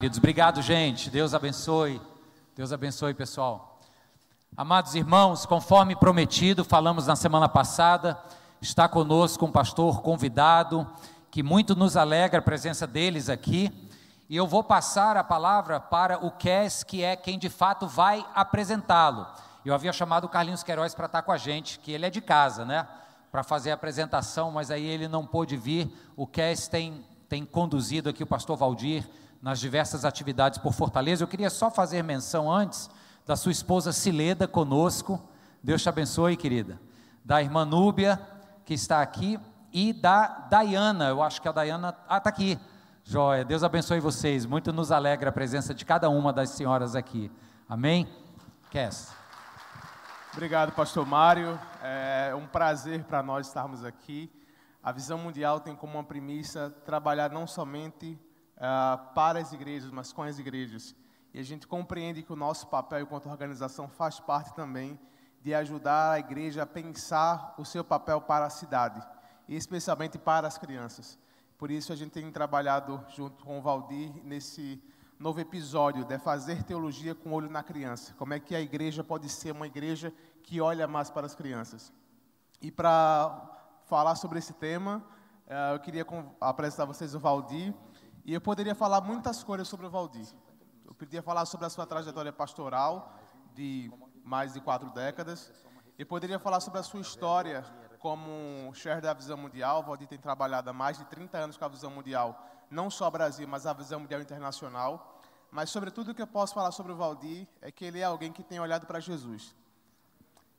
Queridos, obrigado, gente. Deus abençoe. Deus abençoe, pessoal. Amados irmãos, conforme prometido, falamos na semana passada, está conosco um pastor convidado, que muito nos alegra a presença deles aqui. E eu vou passar a palavra para o Kes, que é quem de fato vai apresentá-lo. Eu havia chamado o Carlinhos Queiroz para estar com a gente, que ele é de casa, né? Para fazer a apresentação, mas aí ele não pôde vir. O Kes tem, tem conduzido aqui o pastor Valdir nas diversas atividades por Fortaleza. Eu queria só fazer menção antes da sua esposa Cileda conosco. Deus te abençoe, querida. Da irmã Núbia, que está aqui, e da Dayana. Eu acho que a Dayana. Ah, está aqui. Joia. Deus abençoe vocês. Muito nos alegra a presença de cada uma das senhoras aqui. Amém? Cass. Obrigado, pastor Mário. É um prazer para nós estarmos aqui. A Visão Mundial tem como uma premissa trabalhar não somente uh, para as igrejas, mas com as igrejas. E a gente compreende que o nosso papel enquanto organização faz parte também de ajudar a igreja a pensar o seu papel para a cidade, e especialmente para as crianças. Por isso a gente tem trabalhado junto com o Valdir nesse novo episódio de fazer teologia com olho na criança. Como é que a igreja pode ser uma igreja que olha mais para as crianças? E para falar sobre esse tema, eh, eu queria apresentar a vocês o Valdir. E eu poderia falar muitas coisas sobre o Valdir. Eu poderia falar sobre a sua trajetória pastoral de mais de quatro décadas. Eu poderia falar sobre a sua história como chefe da Visão Mundial. O Valdir tem trabalhado há mais de 30 anos com a Visão Mundial, não só Brasil, mas a Visão Mundial Internacional. Mas, sobretudo, o que eu posso falar sobre o Valdir é que ele é alguém que tem olhado para Jesus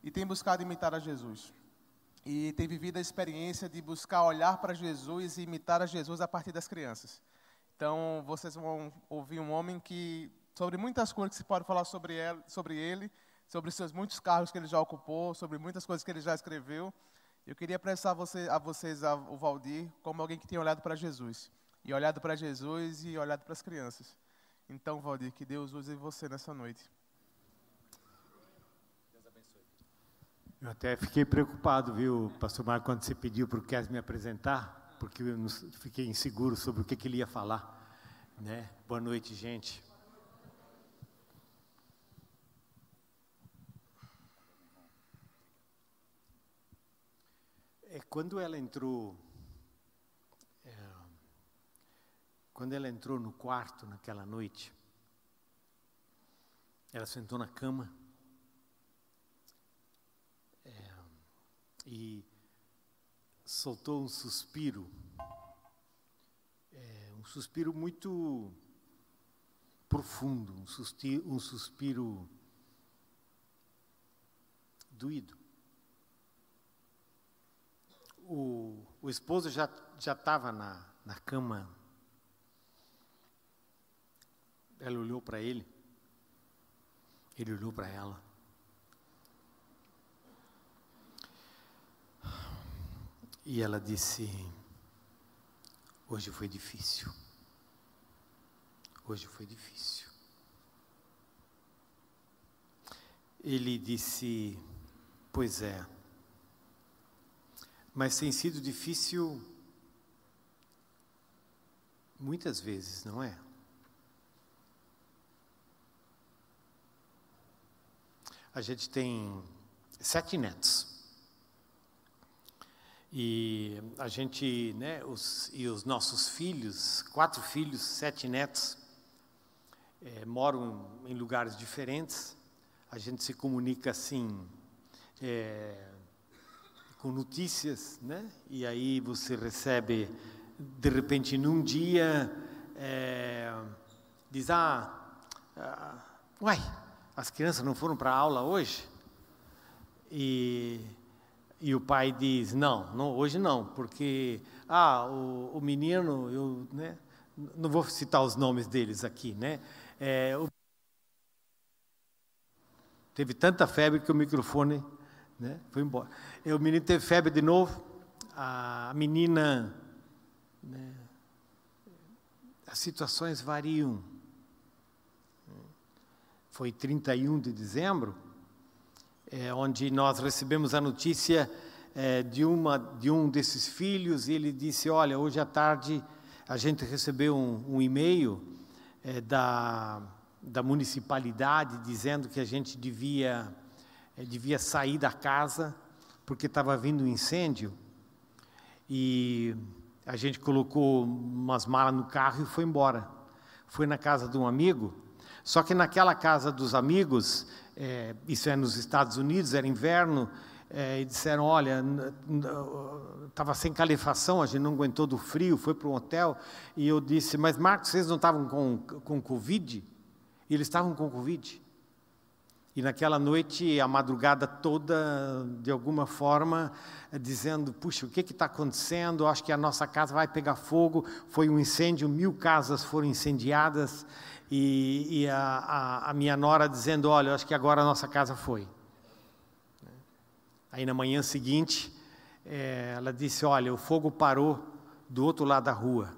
e tem buscado imitar a Jesus. E tem vivido a experiência de buscar olhar para Jesus e imitar a Jesus a partir das crianças. Então, vocês vão ouvir um homem que, sobre muitas coisas que se pode falar sobre ele, sobre ele, sobre seus muitos cargos que ele já ocupou, sobre muitas coisas que ele já escreveu. Eu queria apresentar você, a vocês a, o Valdir como alguém que tem olhado para Jesus. E olhado para Jesus e olhado para as crianças. Então, Valdir, que Deus use você nessa noite. Eu até fiquei preocupado, viu, pastor Marco, quando você pediu para o Kes me apresentar porque eu fiquei inseguro sobre o que, que ele ia falar. Né? Boa noite, gente. É, quando ela entrou, é, quando ela entrou no quarto naquela noite, ela sentou na cama é, e soltou um suspiro, é, um suspiro muito profundo, um suspiro, um suspiro doído. O, o esposo já estava na, na cama. Ela olhou para ele, ele olhou para ela. E ela disse: Hoje foi difícil. Hoje foi difícil. Ele disse: Pois é. Mas tem sido difícil muitas vezes, não é? A gente tem sete netos. E a gente, né, os, e os nossos filhos, quatro filhos, sete netos, é, moram em lugares diferentes. A gente se comunica assim, é, com notícias, né? E aí você recebe, de repente, num dia, é, diz: ah, ah, uai, as crianças não foram para a aula hoje? E e o pai diz: não, não hoje não, porque ah, o, o menino, eu né, não vou citar os nomes deles aqui, né? É, o, teve tanta febre que o microfone né, foi embora. E o menino teve febre de novo, a menina. Né, as situações variam. Foi 31 de dezembro é, onde nós recebemos a notícia é, de, uma, de um desses filhos, e ele disse: Olha, hoje à tarde a gente recebeu um, um e-mail é, da, da municipalidade dizendo que a gente devia, é, devia sair da casa porque estava vindo um incêndio. E a gente colocou umas malas no carro e foi embora. Foi na casa de um amigo. Só que naquela casa dos amigos, é, isso é nos Estados Unidos, era inverno, é, e disseram: olha, estava sem calefação, a gente não aguentou do frio, foi para um hotel. E eu disse: mas Marcos, vocês não estavam com, com Covid? E eles estavam com Covid. E naquela noite, a madrugada toda, de alguma forma, dizendo: puxa, o que está acontecendo? Acho que a nossa casa vai pegar fogo. Foi um incêndio, mil casas foram incendiadas. E, e a, a, a minha nora dizendo: olha, acho que agora a nossa casa foi. Aí na manhã seguinte, é, ela disse: Olha, o fogo parou do outro lado da rua.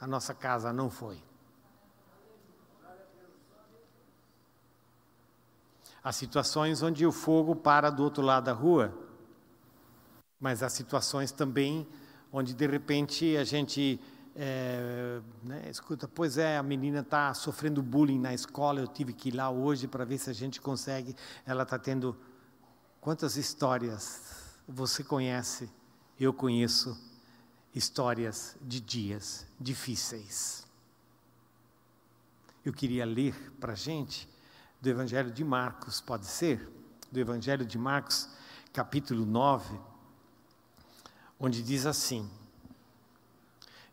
A nossa casa não foi. Há situações onde o fogo para do outro lado da rua, mas há situações também onde de repente a gente é, né, escuta, pois é, a menina está sofrendo bullying na escola, eu tive que ir lá hoje para ver se a gente consegue. Ela está tendo Quantas histórias você conhece? Eu conheço histórias de dias difíceis. Eu queria ler para a gente do Evangelho de Marcos, pode ser? Do Evangelho de Marcos, capítulo 9, onde diz assim.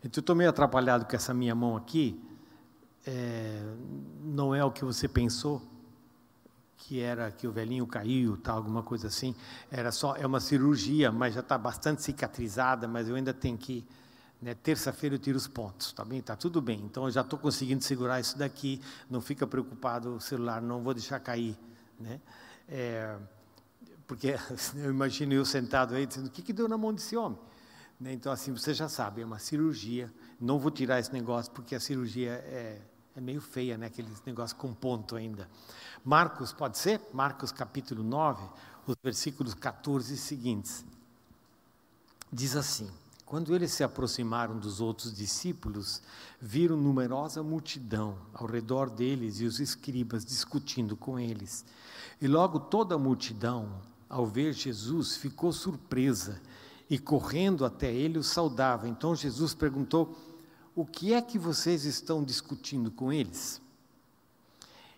Então, estou meio atrapalhado com essa minha mão aqui. É, não é o que você pensou, que era que o velhinho caiu, tal, alguma coisa assim. Era só é uma cirurgia, mas já está bastante cicatrizada, mas eu ainda tenho que né, terça-feira eu tiro os pontos, tá bem? Tá tudo bem. Então eu já estou conseguindo segurar isso daqui. Não fica preocupado o celular, não vou deixar cair, né? É, porque eu imagino eu sentado aí dizendo o que que deu na mão desse homem. Né? Então assim você já sabe, é uma cirurgia. Não vou tirar esse negócio porque a cirurgia é, é meio feia, né? Aquele negócio com ponto ainda. Marcos, pode ser? Marcos capítulo 9, os versículos 14 seguintes. Diz assim: Quando eles se aproximaram dos outros discípulos, viram numerosa multidão ao redor deles e os escribas discutindo com eles. E logo toda a multidão, ao ver Jesus, ficou surpresa e correndo até ele o saudava. Então Jesus perguntou: O que é que vocês estão discutindo com eles?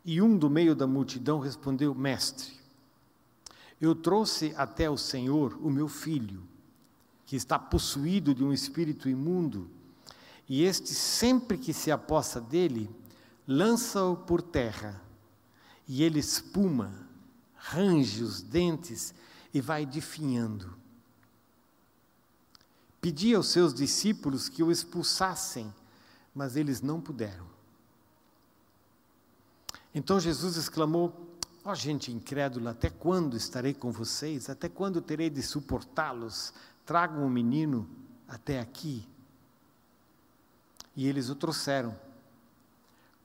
E um do meio da multidão respondeu: Mestre, eu trouxe até o Senhor o meu filho, que está possuído de um espírito imundo, e este, sempre que se aposta dele, lança-o por terra, e ele espuma, range os dentes e vai definhando. Pedi aos seus discípulos que o expulsassem, mas eles não puderam. Então Jesus exclamou: Ó oh, gente incrédula, até quando estarei com vocês? Até quando terei de suportá-los? Tragam o menino até aqui. E eles o trouxeram.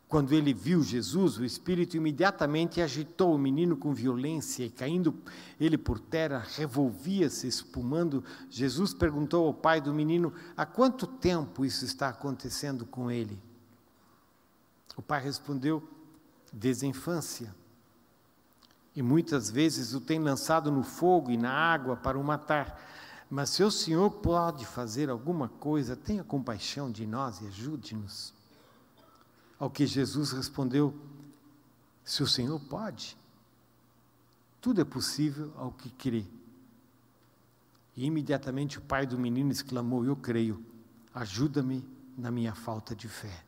Quando ele viu Jesus, o espírito imediatamente agitou o menino com violência e, caindo ele por terra, revolvia-se, espumando. Jesus perguntou ao pai do menino: Há quanto tempo isso está acontecendo com ele? O pai respondeu: desde a infância. E muitas vezes o tem lançado no fogo e na água para o matar. Mas se o Senhor pode fazer alguma coisa, tenha compaixão de nós e ajude-nos. Ao que Jesus respondeu: Se o Senhor pode, tudo é possível ao que crê. E imediatamente o pai do menino exclamou: Eu creio, ajuda-me na minha falta de fé.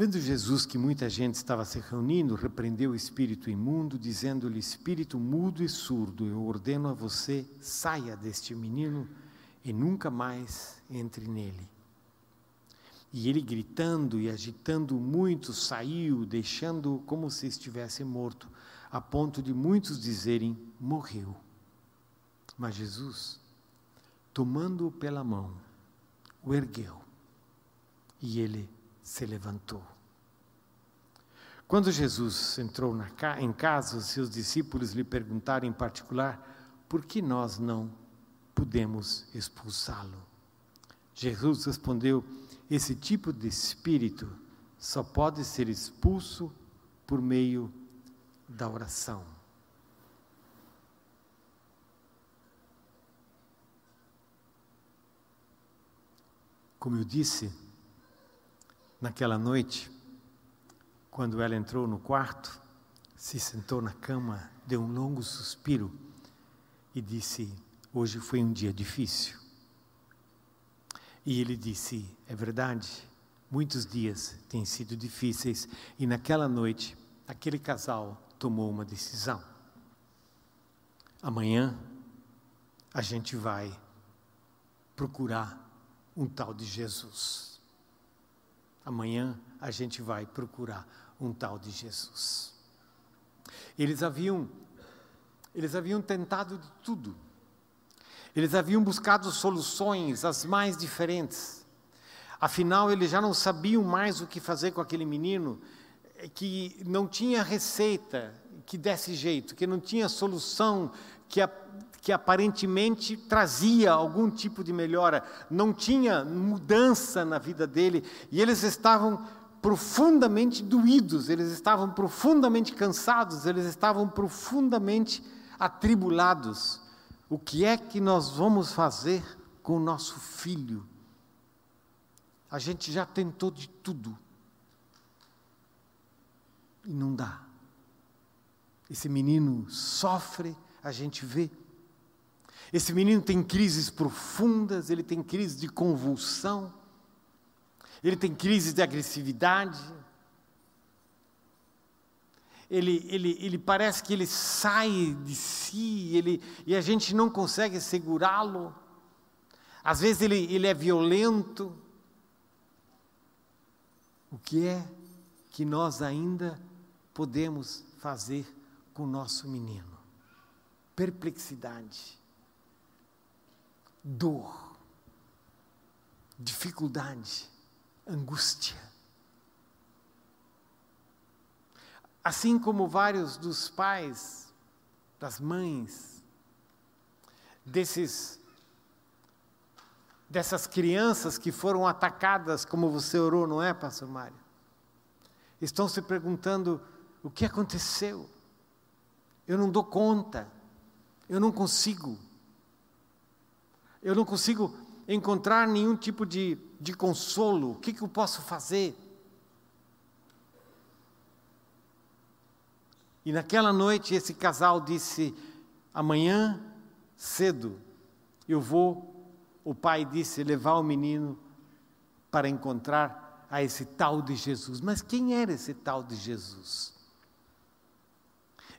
Vendo Jesus que muita gente estava se reunindo, repreendeu o espírito imundo, dizendo-lhe: Espírito mudo e surdo, eu ordeno a você, saia deste menino e nunca mais entre nele. E ele, gritando e agitando muito, saiu, deixando-o como se estivesse morto, a ponto de muitos dizerem: morreu. Mas Jesus, tomando-o pela mão, o ergueu e ele se levantou. Quando Jesus entrou em casa, os seus discípulos lhe perguntaram em particular por que nós não pudemos expulsá-lo. Jesus respondeu: esse tipo de espírito só pode ser expulso por meio da oração. Como eu disse, naquela noite, quando ela entrou no quarto, se sentou na cama, deu um longo suspiro e disse: Hoje foi um dia difícil. E ele disse: É verdade, muitos dias têm sido difíceis, e naquela noite, aquele casal tomou uma decisão. Amanhã, a gente vai procurar um tal de Jesus. Amanhã, a gente vai procurar um tal de Jesus. Eles haviam eles haviam tentado de tudo. Eles haviam buscado soluções as mais diferentes. Afinal, eles já não sabiam mais o que fazer com aquele menino, que não tinha receita que desse jeito, que não tinha solução que, a, que aparentemente trazia algum tipo de melhora, não tinha mudança na vida dele, e eles estavam profundamente doídos, eles estavam profundamente cansados, eles estavam profundamente atribulados. O que é que nós vamos fazer com o nosso filho? A gente já tentou de tudo e não dá. Esse menino sofre, a gente vê. Esse menino tem crises profundas, ele tem crises de convulsão ele tem crises de agressividade, ele, ele, ele parece que ele sai de si, ele, e a gente não consegue segurá-lo. Às vezes ele, ele é violento. O que é que nós ainda podemos fazer com o nosso menino? Perplexidade, dor, dificuldade angústia. Assim como vários dos pais, das mães, desses dessas crianças que foram atacadas, como você orou, não é, pastor Mário? Estão se perguntando: o que aconteceu? Eu não dou conta, eu não consigo, eu não consigo encontrar nenhum tipo de de consolo, o que, que eu posso fazer? E naquela noite esse casal disse: amanhã cedo eu vou. O pai disse: levar o menino para encontrar a esse tal de Jesus. Mas quem era esse tal de Jesus?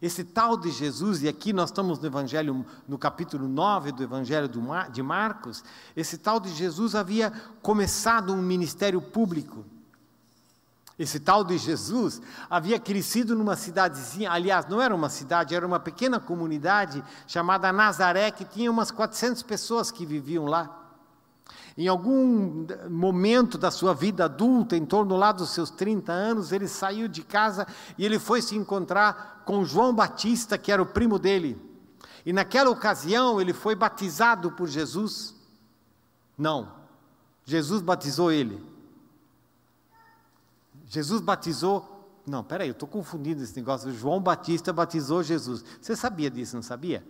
Esse tal de Jesus, e aqui nós estamos no Evangelho, no capítulo 9 do Evangelho de Marcos, esse tal de Jesus havia começado um ministério público. Esse tal de Jesus havia crescido numa cidadezinha, aliás, não era uma cidade, era uma pequena comunidade chamada Nazaré, que tinha umas 400 pessoas que viviam lá. Em algum momento da sua vida adulta, em torno lá dos seus 30 anos, ele saiu de casa e ele foi se encontrar com João Batista, que era o primo dele. E naquela ocasião ele foi batizado por Jesus. Não, Jesus batizou ele. Jesus batizou. Não, peraí, eu estou confundindo esse negócio. João Batista batizou Jesus. Você sabia disso, não sabia?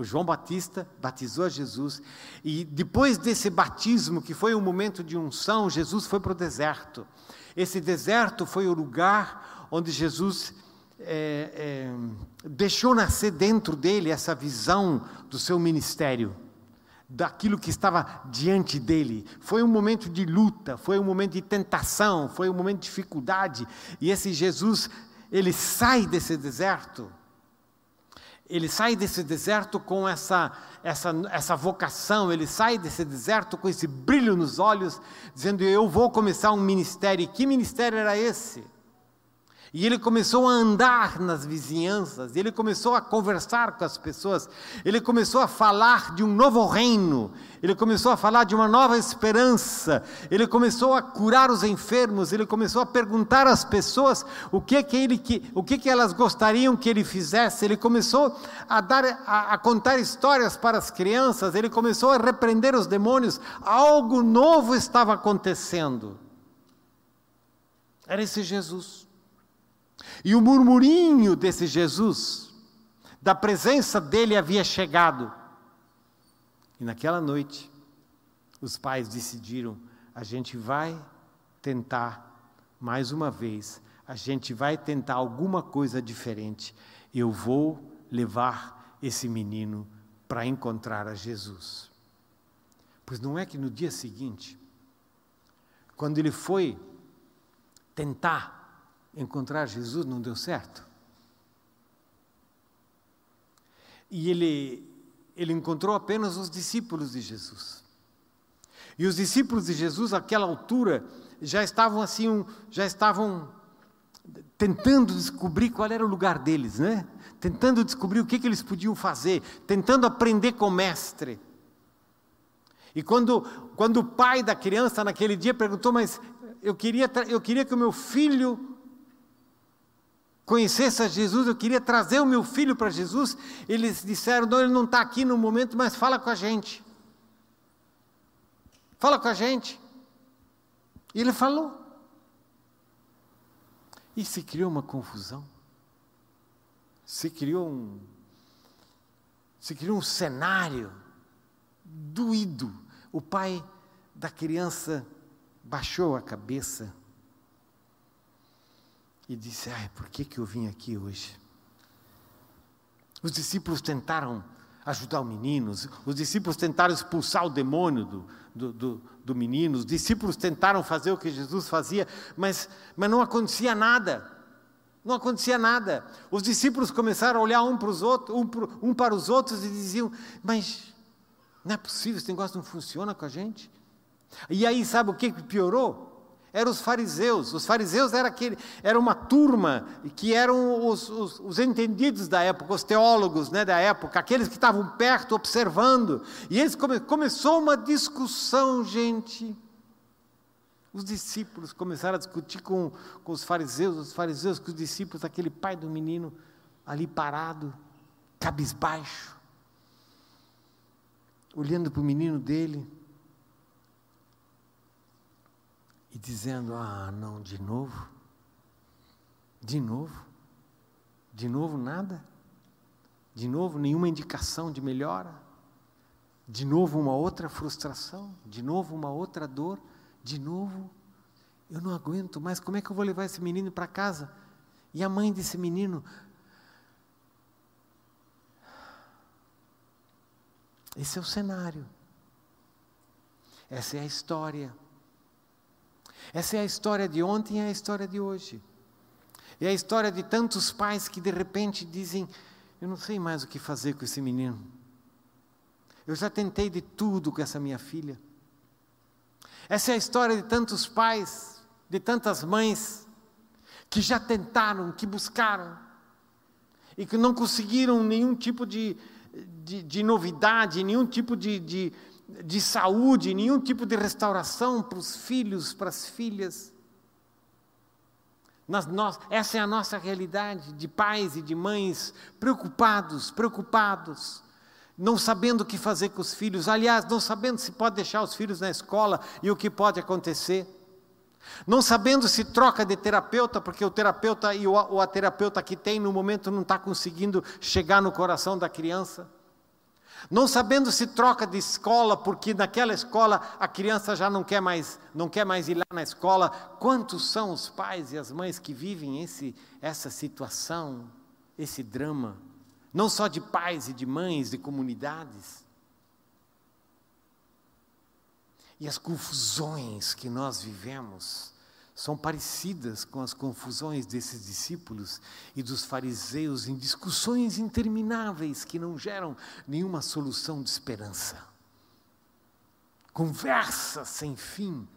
O João Batista batizou Jesus e depois desse batismo, que foi um momento de unção, Jesus foi para o deserto. Esse deserto foi o lugar onde Jesus é, é, deixou nascer dentro dele essa visão do seu ministério, daquilo que estava diante dele. Foi um momento de luta, foi um momento de tentação, foi um momento de dificuldade. E esse Jesus, ele sai desse deserto ele sai desse deserto com essa, essa, essa vocação, ele sai desse deserto com esse brilho nos olhos, dizendo: Eu vou começar um ministério. E que ministério era esse? E ele começou a andar nas vizinhanças, ele começou a conversar com as pessoas, ele começou a falar de um novo reino, ele começou a falar de uma nova esperança, ele começou a curar os enfermos, ele começou a perguntar às pessoas o que que ele o que que elas gostariam que ele fizesse, ele começou a dar a, a contar histórias para as crianças, ele começou a repreender os demônios, algo novo estava acontecendo. Era esse Jesus. E o murmurinho desse Jesus, da presença dele havia chegado. E naquela noite, os pais decidiram: a gente vai tentar mais uma vez, a gente vai tentar alguma coisa diferente. Eu vou levar esse menino para encontrar a Jesus. Pois não é que no dia seguinte, quando ele foi tentar encontrar Jesus não deu certo. E ele, ele encontrou apenas os discípulos de Jesus. E os discípulos de Jesus, àquela altura, já estavam assim, já estavam tentando descobrir qual era o lugar deles, né? Tentando descobrir o que, que eles podiam fazer, tentando aprender com o mestre. E quando, quando o pai da criança naquele dia perguntou, mas eu queria, eu queria que o meu filho conhecesse a Jesus, eu queria trazer o meu filho para Jesus. Eles disseram: não, ele não está aqui no momento, mas fala com a gente. Fala com a gente. E ele falou. E se criou uma confusão. Se criou um. Se criou um cenário doído. O pai da criança baixou a cabeça e disse: Ai, por que, que eu vim aqui hoje? Os discípulos tentaram ajudar o menino, os discípulos tentaram expulsar o demônio do, do, do, do menino, os discípulos tentaram fazer o que Jesus fazia, mas, mas não acontecia nada. Não acontecia nada. Os discípulos começaram a olhar um para os outros, um, um para os outros e diziam: Mas não é possível, esse negócio não funciona com a gente. E aí, sabe o que piorou? Eram os fariseus. Os fariseus era, aquele, era uma turma que eram os, os, os, entendidos da época, os teólogos né, da época, aqueles que estavam perto observando. E eles come, começou uma discussão, gente. Os discípulos começaram a discutir com, com os fariseus, os fariseus com os discípulos, aquele pai do menino ali parado, cabisbaixo, olhando para o menino dele. E dizendo: Ah, não, de novo? De novo? De novo nada? De novo nenhuma indicação de melhora? De novo uma outra frustração? De novo uma outra dor? De novo? Eu não aguento mais, como é que eu vou levar esse menino para casa? E a mãe desse menino. Esse é o cenário. Essa é a história. Essa é a história de ontem e é a história de hoje. É a história de tantos pais que de repente dizem: Eu não sei mais o que fazer com esse menino. Eu já tentei de tudo com essa minha filha. Essa é a história de tantos pais, de tantas mães, que já tentaram, que buscaram, e que não conseguiram nenhum tipo de, de, de novidade, nenhum tipo de, de, de saúde, nenhum tipo de restauração para os filhos, para as filhas. Nós, essa é a nossa realidade de pais e de mães preocupados, preocupados, não sabendo o que fazer com os filhos, aliás, não sabendo se pode deixar os filhos na escola e o que pode acontecer, não sabendo se troca de terapeuta, porque o terapeuta e o, o a terapeuta que tem no momento não está conseguindo chegar no coração da criança não sabendo se troca de escola porque naquela escola a criança já não quer mais, não quer mais ir lá na escola. Quantos são os pais e as mães que vivem esse, essa situação, esse drama? Não só de pais e de mães, de comunidades. E as confusões que nós vivemos são parecidas com as confusões desses discípulos e dos fariseus em discussões intermináveis que não geram nenhuma solução de esperança. Conversas sem fim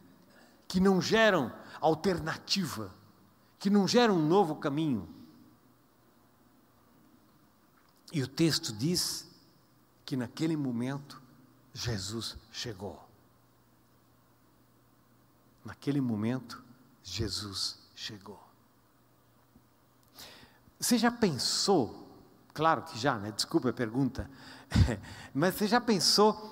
que não geram alternativa, que não gera um novo caminho. E o texto diz que naquele momento Jesus chegou. Naquele momento, Jesus chegou. Você já pensou, claro que já, né? Desculpa a pergunta, mas você já pensou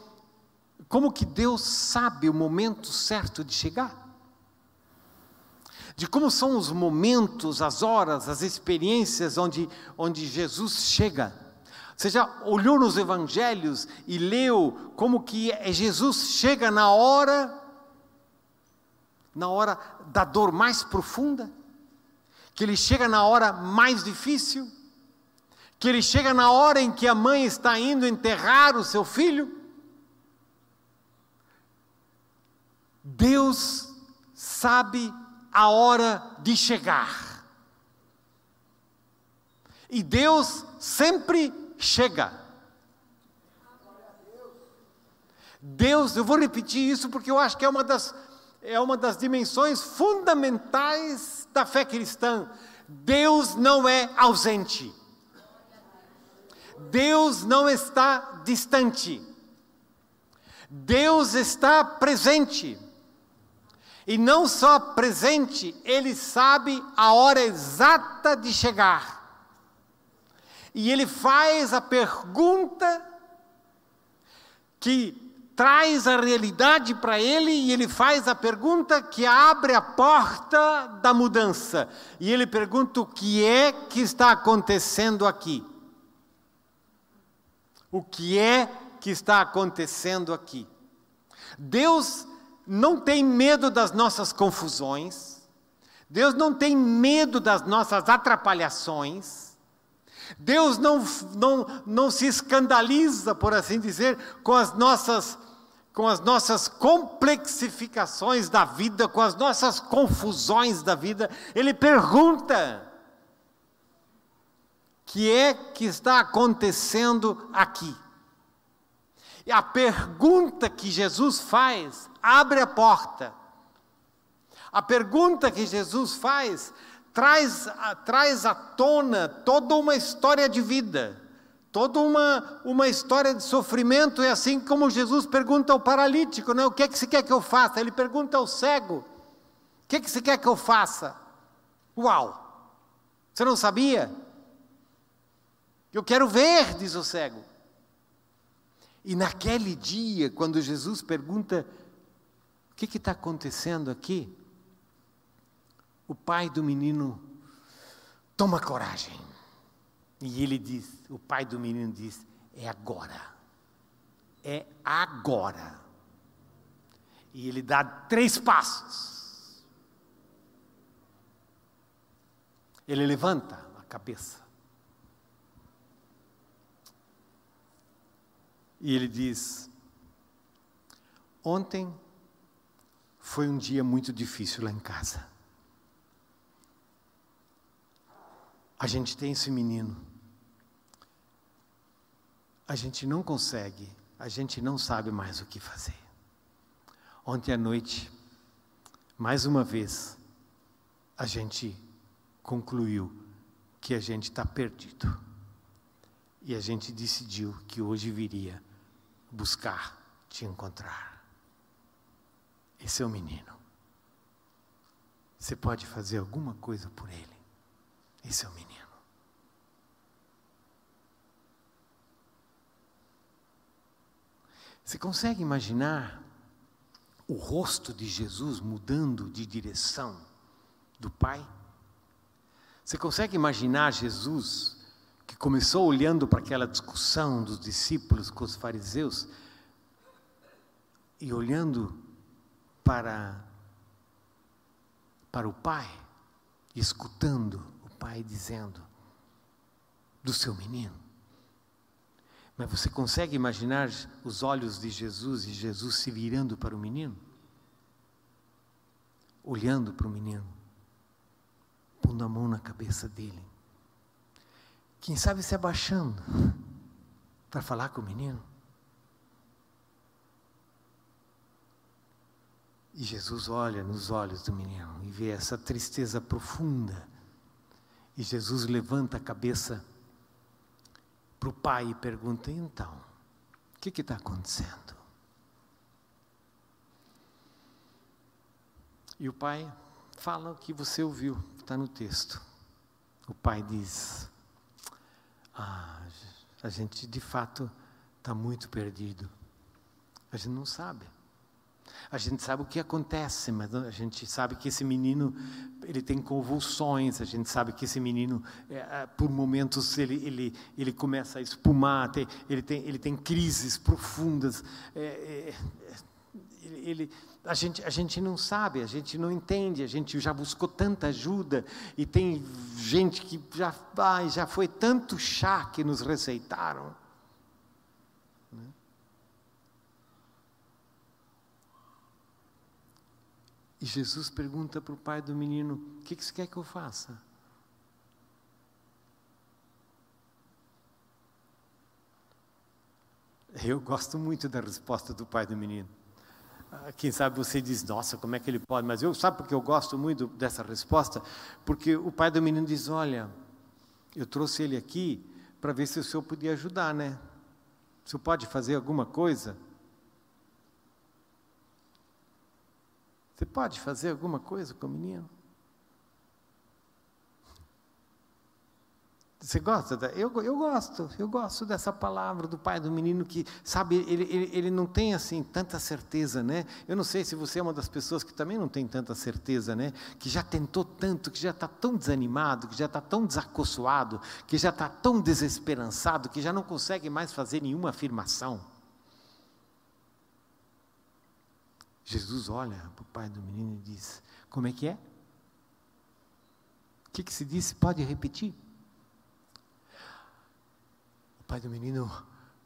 como que Deus sabe o momento certo de chegar? De como são os momentos, as horas, as experiências onde, onde Jesus chega. Você já olhou nos evangelhos e leu como que Jesus chega na hora na hora da dor mais profunda, que ele chega na hora mais difícil, que ele chega na hora em que a mãe está indo enterrar o seu filho. Deus sabe a hora de chegar. E Deus sempre chega. Deus, eu vou repetir isso porque eu acho que é uma das é uma das dimensões fundamentais da fé cristã. Deus não é ausente. Deus não está distante. Deus está presente. E não só presente, ele sabe a hora exata de chegar. E ele faz a pergunta que traz a realidade para ele e ele faz a pergunta que abre a porta da mudança. E ele pergunta o que é que está acontecendo aqui. O que é que está acontecendo aqui? Deus não tem medo das nossas confusões, Deus não tem medo das nossas atrapalhações, Deus não, não, não se escandaliza, por assim dizer, com as nossas com as nossas complexificações da vida, com as nossas confusões da vida, ele pergunta: que é que está acontecendo aqui? E a pergunta que Jesus faz abre a porta. A pergunta que Jesus faz traz, traz à tona toda uma história de vida toda uma, uma história de sofrimento, é assim como Jesus pergunta ao paralítico, né? o que é que você quer que eu faça? Ele pergunta ao cego, o que é que você quer que eu faça? Uau! Você não sabia? Eu quero ver, diz o cego. E naquele dia, quando Jesus pergunta, o que está acontecendo aqui? O pai do menino toma coragem e ele diz, o pai do menino diz: é agora. É agora. E ele dá três passos. Ele levanta a cabeça. E ele diz: Ontem foi um dia muito difícil lá em casa. A gente tem esse menino a gente não consegue, a gente não sabe mais o que fazer. Ontem à noite, mais uma vez, a gente concluiu que a gente está perdido. E a gente decidiu que hoje viria buscar te encontrar. Esse é o menino. Você pode fazer alguma coisa por ele. Esse é o menino. Você consegue imaginar o rosto de Jesus mudando de direção do Pai? Você consegue imaginar Jesus que começou olhando para aquela discussão dos discípulos com os fariseus e olhando para para o Pai, escutando Pai dizendo do seu menino mas você consegue imaginar os olhos de Jesus e Jesus se virando para o menino? Olhando para o menino, pondo a mão na cabeça dele. Quem sabe se abaixando para falar com o menino? E Jesus olha nos olhos do menino e vê essa tristeza profunda. E Jesus levanta a cabeça para o pai e pergunta: então, o que está acontecendo? E o pai fala o que você ouviu, está no texto. O pai diz: Ah, a gente de fato está muito perdido. A gente não sabe. A gente sabe o que acontece, mas a gente sabe que esse menino ele tem convulsões. A gente sabe que esse menino, é, é por momentos, ele, ele, ele começa a espumar. Tem, ele, tem, ele tem crises profundas. É, é, ele, a, gente, a gente não sabe, a gente não entende. A gente já buscou tanta ajuda e tem gente que já, ai, já foi tanto chá que nos receitaram. E Jesus pergunta para o pai do menino: O que, que você quer que eu faça? Eu gosto muito da resposta do pai do menino. Ah, quem sabe você diz, nossa, como é que ele pode? Mas eu sabe porque eu gosto muito dessa resposta? Porque o pai do menino diz: Olha, eu trouxe ele aqui para ver se o senhor podia ajudar, né? O senhor pode fazer alguma coisa? Você pode fazer alguma coisa com o menino? Você gosta? Da, eu, eu gosto, eu gosto dessa palavra do pai do menino que, sabe, ele, ele, ele não tem assim tanta certeza, né? Eu não sei se você é uma das pessoas que também não tem tanta certeza, né? Que já tentou tanto, que já está tão desanimado, que já está tão desacossoado, que já está tão desesperançado, que já não consegue mais fazer nenhuma afirmação. Jesus olha para o pai do menino e diz: Como é que é? O que, que se disse? Pode repetir? O pai do menino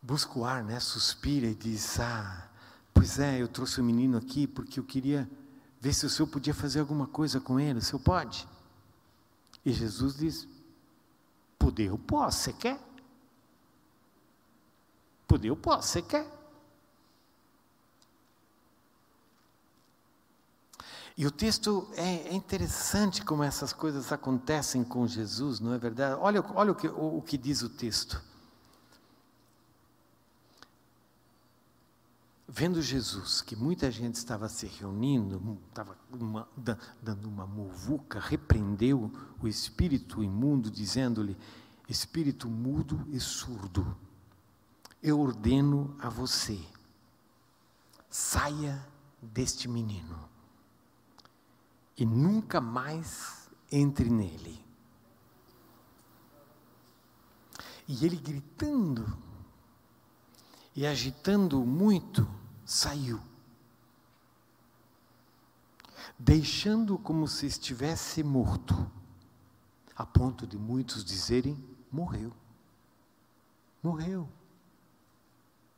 busca o ar, né? suspira e diz: Ah, pois é, eu trouxe o menino aqui porque eu queria ver se o senhor podia fazer alguma coisa com ele. O senhor pode? E Jesus diz: Poder eu posso, você quer? Poder eu posso, você quer? E o texto é, é, interessante como essas coisas acontecem com Jesus, não é verdade? Olha, olha o, que, o, o que diz o texto. Vendo Jesus, que muita gente estava se reunindo, estava uma, dando uma muvuca, repreendeu o espírito imundo, dizendo-lhe: Espírito mudo e surdo, eu ordeno a você, saia deste menino e nunca mais entre nele. E ele gritando e agitando muito, saiu, deixando como se estivesse morto, a ponto de muitos dizerem: morreu, morreu,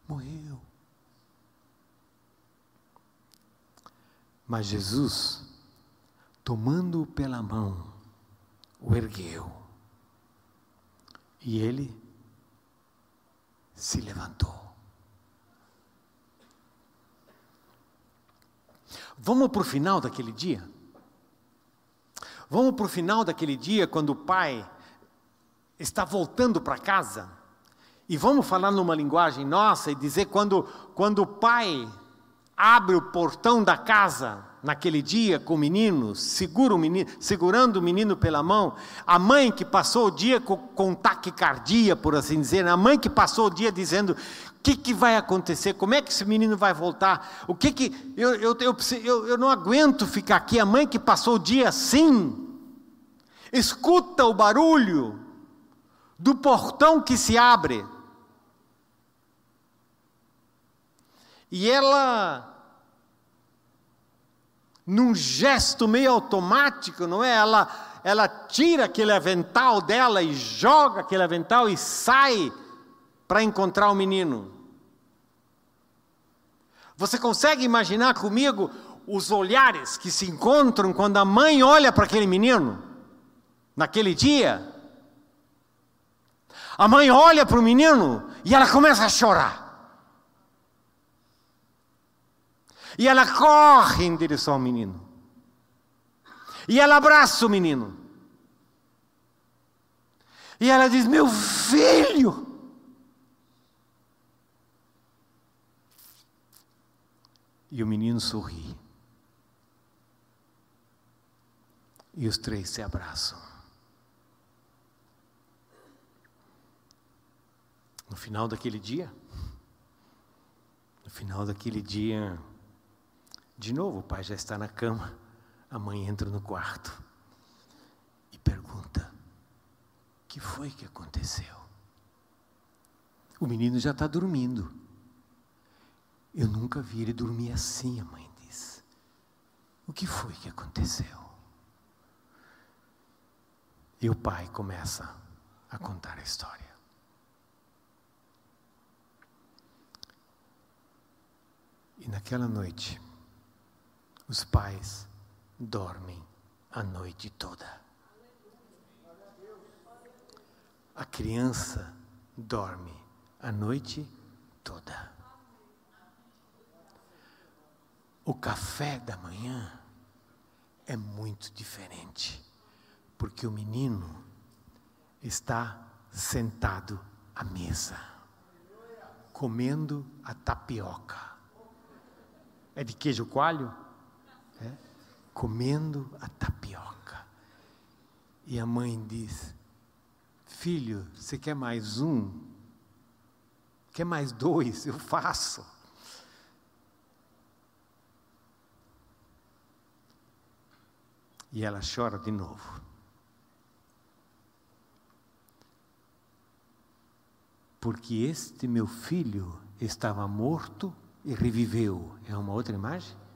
morreu. Mas Jesus tomando-o pela mão, o ergueu. E ele se levantou. Vamos para o final daquele dia? Vamos para o final daquele dia, quando o pai está voltando para casa? E vamos falar numa linguagem nossa e dizer quando, quando o pai abre o portão da casa, naquele dia com o menino, segura o menino, segurando o menino pela mão, a mãe que passou o dia com, com taquicardia, por assim dizer, a mãe que passou o dia dizendo: o que, que vai acontecer? Como é que esse menino vai voltar? O que que eu, eu, eu, eu, eu não aguento ficar aqui. A mãe que passou o dia assim, escuta o barulho do portão que se abre. E ela num gesto meio automático, não é? Ela, ela tira aquele avental dela e joga aquele avental e sai para encontrar o menino. Você consegue imaginar comigo os olhares que se encontram quando a mãe olha para aquele menino, naquele dia? A mãe olha para o menino e ela começa a chorar. E ela corre em direção ao menino. E ela abraça o menino. E ela diz: Meu filho. E o menino sorri. E os três se abraçam. No final daquele dia, no final daquele dia, de novo o pai já está na cama, a mãe entra no quarto e pergunta: O que foi que aconteceu? O menino já está dormindo. Eu nunca vi ele dormir assim, a mãe diz. O que foi que aconteceu? E o pai começa a contar a história. E naquela noite, os pais dormem a noite toda. A criança dorme a noite toda. O café da manhã é muito diferente, porque o menino está sentado à mesa, comendo a tapioca é de queijo coalho? Comendo a tapioca. E a mãe diz: Filho, você quer mais um? Quer mais dois? Eu faço. E ela chora de novo. Porque este meu filho estava morto e reviveu. É uma outra imagem?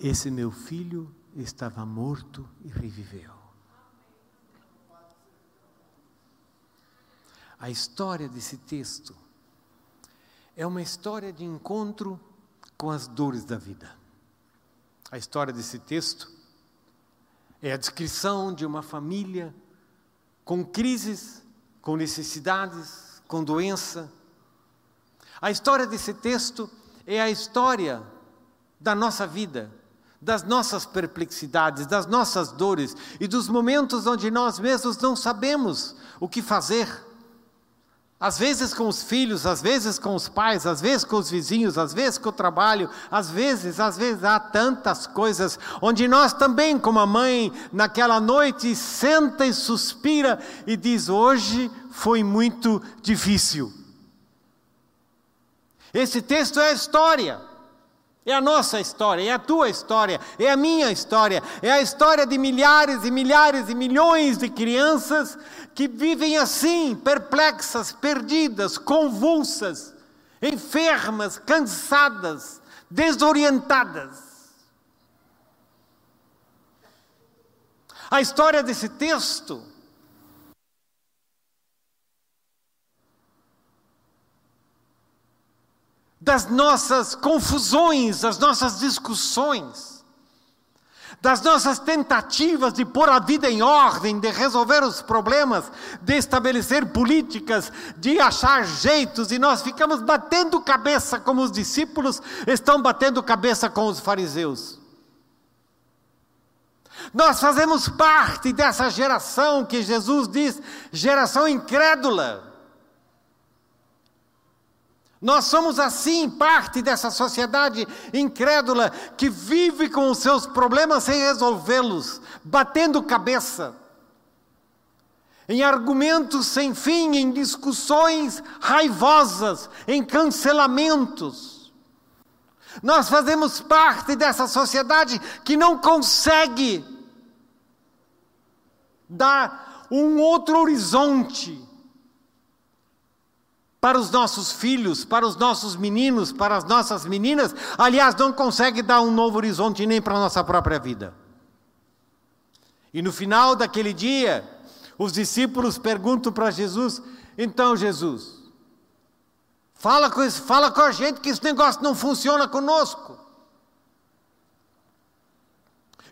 Esse meu filho estava morto e reviveu. A história desse texto é uma história de encontro com as dores da vida. A história desse texto é a descrição de uma família com crises, com necessidades, com doença, a história desse texto é a história da nossa vida, das nossas perplexidades, das nossas dores e dos momentos onde nós mesmos não sabemos o que fazer. Às vezes com os filhos, às vezes com os pais, às vezes com os vizinhos, às vezes com o trabalho, às vezes, às vezes há tantas coisas onde nós também, como a mãe, naquela noite senta e suspira e diz: "Hoje foi muito difícil". Esse texto é a história. É a nossa história, é a tua história, é a minha história, é a história de milhares e milhares e milhões de crianças que vivem assim, perplexas, perdidas, convulsas, enfermas, cansadas, desorientadas. A história desse texto das nossas confusões, das nossas discussões, das nossas tentativas de pôr a vida em ordem, de resolver os problemas, de estabelecer políticas, de achar jeitos, e nós ficamos batendo cabeça como os discípulos estão batendo cabeça com os fariseus. Nós fazemos parte dessa geração que Jesus diz, geração incrédula nós somos assim parte dessa sociedade incrédula que vive com os seus problemas sem resolvê-los, batendo cabeça, em argumentos sem fim, em discussões raivosas, em cancelamentos. Nós fazemos parte dessa sociedade que não consegue dar um outro horizonte para os nossos filhos, para os nossos meninos, para as nossas meninas, aliás, não consegue dar um novo horizonte nem para a nossa própria vida. E no final daquele dia, os discípulos perguntam para Jesus: então, Jesus, fala com, fala com a gente que esse negócio não funciona conosco.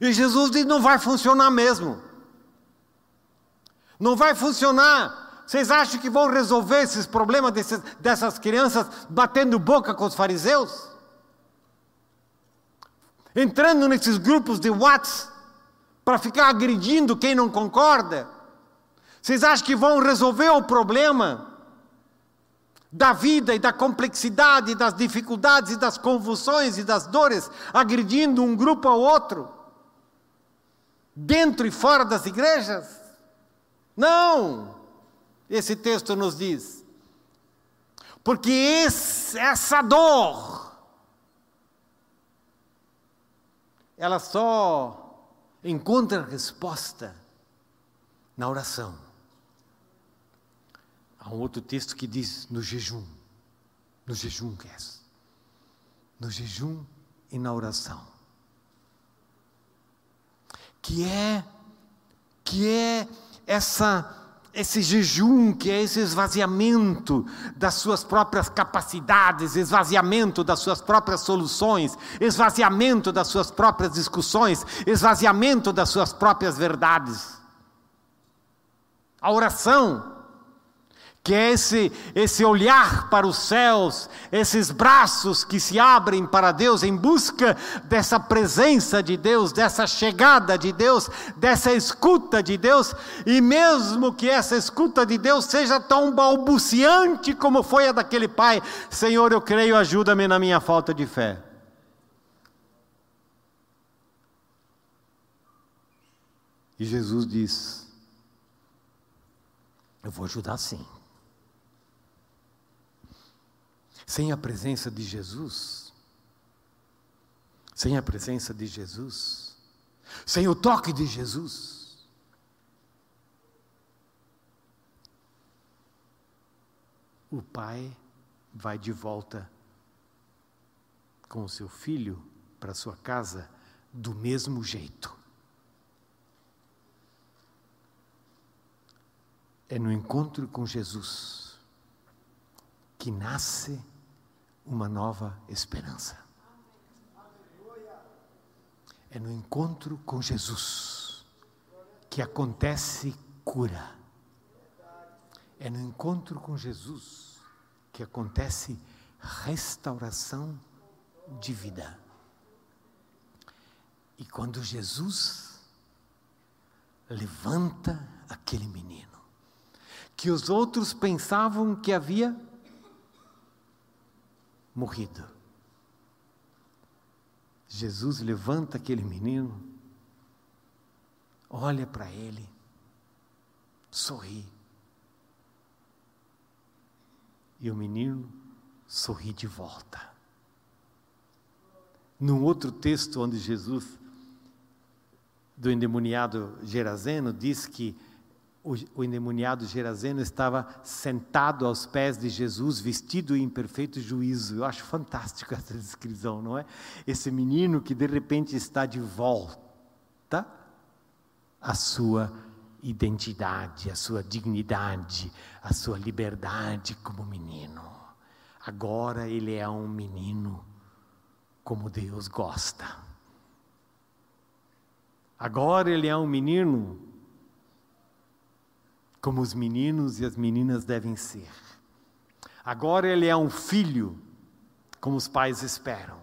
E Jesus diz: não vai funcionar mesmo. Não vai funcionar vocês acham que vão resolver esses problemas desses, dessas crianças batendo boca com os fariseus? entrando nesses grupos de WhatsApp para ficar agredindo quem não concorda? Vocês acham que vão resolver o problema da vida e da complexidade, das dificuldades e das convulsões e das dores, agredindo um grupo ao outro, dentro e fora das igrejas? Não! Esse texto nos diz. Porque esse, essa dor, ela só encontra resposta na oração. Há um outro texto que diz no jejum. No jejum, que é? No jejum e na oração. Que é que é essa esse jejum, que é esse esvaziamento das suas próprias capacidades, esvaziamento das suas próprias soluções, esvaziamento das suas próprias discussões, esvaziamento das suas próprias verdades. A oração que é esse, esse olhar para os céus, esses braços que se abrem para Deus em busca dessa presença de Deus, dessa chegada de Deus, dessa escuta de Deus, e mesmo que essa escuta de Deus seja tão balbuciante como foi a daquele pai, Senhor, eu creio, ajuda-me na minha falta de fé. E Jesus diz: Eu vou ajudar sim. Sem a presença de Jesus, sem a presença de Jesus, sem o toque de Jesus, o pai vai de volta com o seu filho para sua casa do mesmo jeito. É no encontro com Jesus que nasce uma nova esperança. É no encontro com Jesus que acontece cura. É no encontro com Jesus que acontece restauração de vida. E quando Jesus levanta aquele menino, que os outros pensavam que havia morrido. Jesus levanta aquele menino, olha para ele, sorri. E o menino sorri de volta. Num outro texto onde Jesus, do endemoniado Gerazeno, diz que o, o endemoniado Gerazeno estava sentado aos pés de Jesus, vestido em perfeito juízo. Eu acho fantástico essa descrição, não é? Esse menino que de repente está de volta à sua identidade, à sua dignidade, à sua liberdade como menino. Agora ele é um menino como Deus gosta. Agora ele é um menino como os meninos e as meninas devem ser. Agora ele é um filho, como os pais esperam,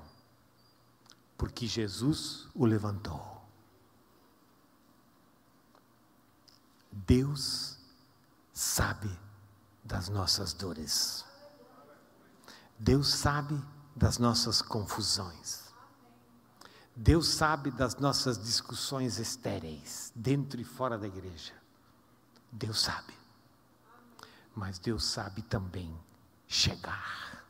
porque Jesus o levantou. Deus sabe das nossas dores. Deus sabe das nossas confusões. Deus sabe das nossas discussões estéreis, dentro e fora da igreja. Deus sabe. Mas Deus sabe também chegar.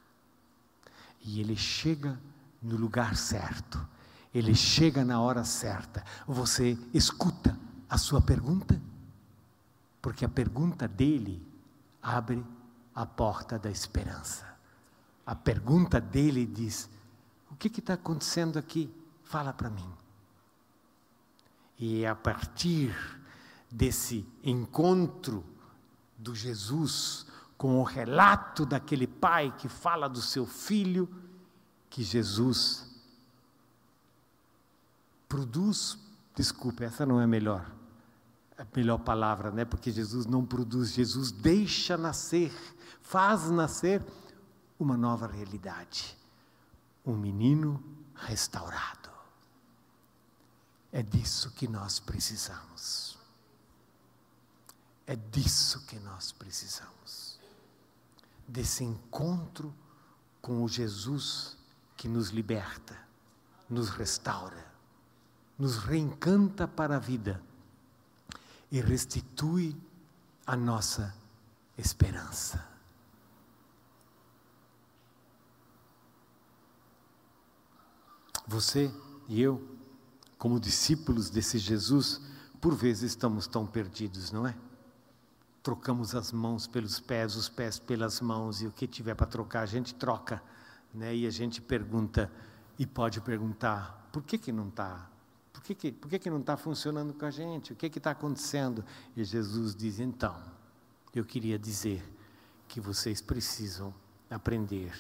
E Ele chega no lugar certo. Ele chega na hora certa. Você escuta a sua pergunta? Porque a pergunta dele abre a porta da esperança. A pergunta dele diz: O que está acontecendo aqui? Fala para mim. E a partir desse encontro do Jesus com o relato daquele pai que fala do seu filho, que Jesus produz, desculpe, essa não é melhor, a melhor palavra, né? Porque Jesus não produz, Jesus deixa nascer, faz nascer uma nova realidade. Um menino restaurado. É disso que nós precisamos. É disso que nós precisamos. Desse encontro com o Jesus que nos liberta, nos restaura, nos reencanta para a vida e restitui a nossa esperança. Você e eu, como discípulos desse Jesus, por vezes estamos tão perdidos, não é? Trocamos as mãos pelos pés, os pés pelas mãos, e o que tiver para trocar, a gente troca, né? E a gente pergunta, e pode perguntar, por que, que não está? Por, que, que, por que, que não está funcionando com a gente? O que está acontecendo? E Jesus diz, então, eu queria dizer que vocês precisam aprender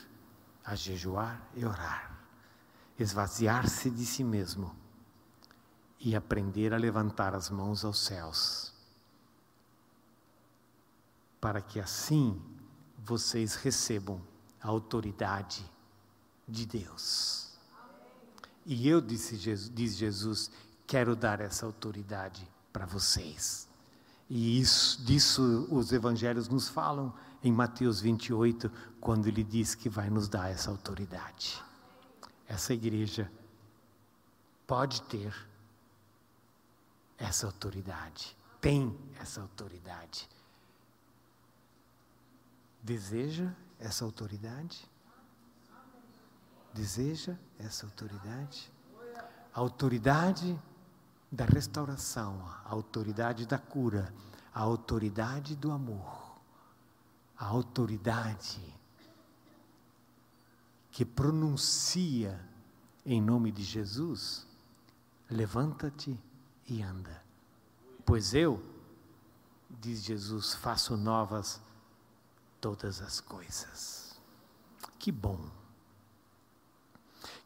a jejuar e orar, esvaziar-se de si mesmo e aprender a levantar as mãos aos céus, para que assim vocês recebam a autoridade de Deus. E eu, disse diz Jesus, quero dar essa autoridade para vocês. E isso, disso os evangelhos nos falam em Mateus 28, quando ele diz que vai nos dar essa autoridade. Essa igreja pode ter essa autoridade, tem essa autoridade. Deseja essa autoridade? Deseja essa autoridade? A autoridade da restauração, a autoridade da cura, a autoridade do amor, a autoridade que pronuncia em nome de Jesus: levanta-te e anda. Pois eu, diz Jesus, faço novas todas as coisas. Que bom.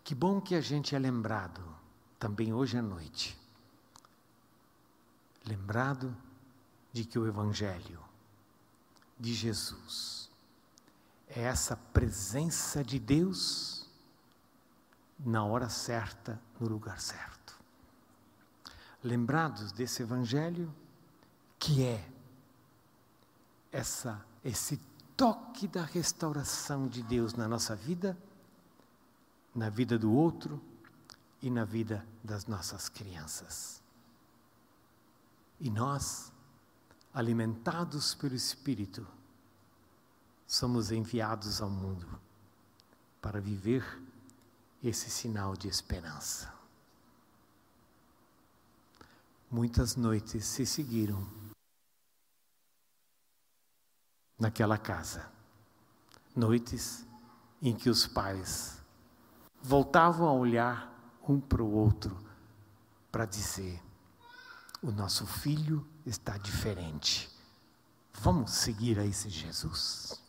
Que bom que a gente é lembrado também hoje à noite. Lembrado de que o Evangelho de Jesus é essa presença de Deus na hora certa, no lugar certo lembrados desse evangelho que é essa esse toque da restauração de Deus na nossa vida, na vida do outro e na vida das nossas crianças. E nós, alimentados pelo Espírito, somos enviados ao mundo para viver esse sinal de esperança. Muitas noites se seguiram naquela casa. Noites em que os pais voltavam a olhar um para o outro para dizer: o nosso filho está diferente. Vamos seguir a esse Jesus.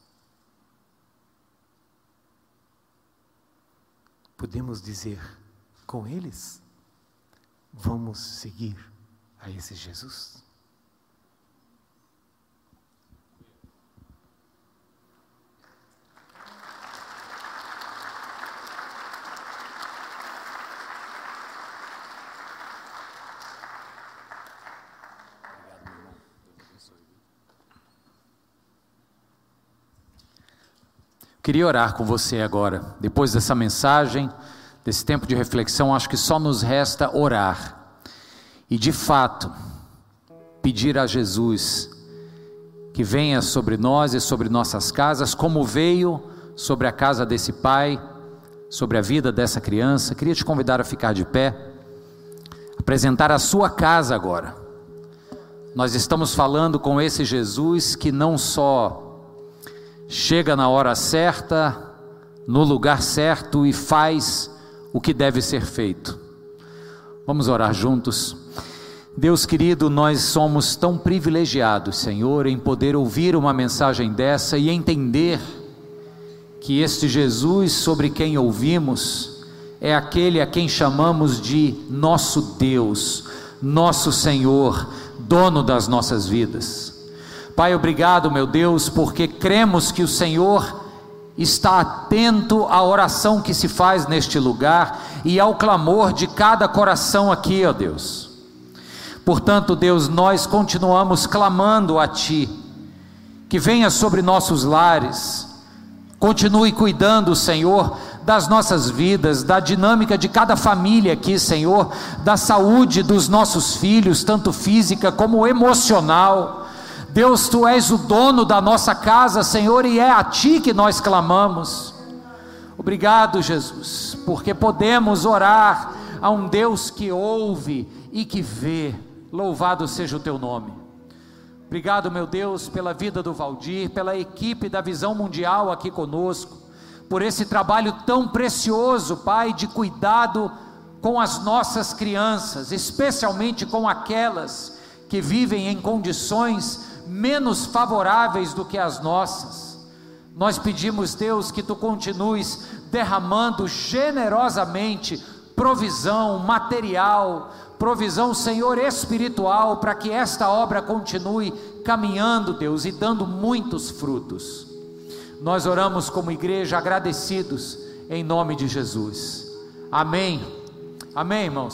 Podemos dizer com eles: vamos seguir a esse Jesus? Queria orar com você agora. Depois dessa mensagem, desse tempo de reflexão, acho que só nos resta orar e de fato pedir a Jesus que venha sobre nós e sobre nossas casas, como veio sobre a casa desse pai, sobre a vida dessa criança. Queria te convidar a ficar de pé, apresentar a sua casa agora. Nós estamos falando com esse Jesus que não só chega na hora certa, no lugar certo e faz o que deve ser feito. Vamos orar juntos. Deus querido, nós somos tão privilegiados, Senhor, em poder ouvir uma mensagem dessa e entender que este Jesus sobre quem ouvimos é aquele a quem chamamos de nosso Deus, nosso Senhor, dono das nossas vidas. Pai, obrigado, meu Deus, porque cremos que o Senhor está atento à oração que se faz neste lugar e ao clamor de cada coração aqui, ó Deus. Portanto, Deus, nós continuamos clamando a Ti, que venha sobre nossos lares, continue cuidando, Senhor, das nossas vidas, da dinâmica de cada família aqui, Senhor, da saúde dos nossos filhos, tanto física como emocional. Deus, tu és o dono da nossa casa, Senhor, e é a ti que nós clamamos. Obrigado, Jesus, porque podemos orar a um Deus que ouve e que vê. Louvado seja o teu nome. Obrigado, meu Deus, pela vida do Valdir, pela equipe da Visão Mundial aqui conosco por esse trabalho tão precioso, Pai, de cuidado com as nossas crianças, especialmente com aquelas que vivem em condições menos favoráveis do que as nossas. Nós pedimos, Deus, que tu continues derramando generosamente provisão material, provisão, Senhor, espiritual, para que esta obra continue caminhando, Deus, e dando muitos frutos. Nós oramos como igreja agradecidos em nome de Jesus. Amém. Amém, irmãos.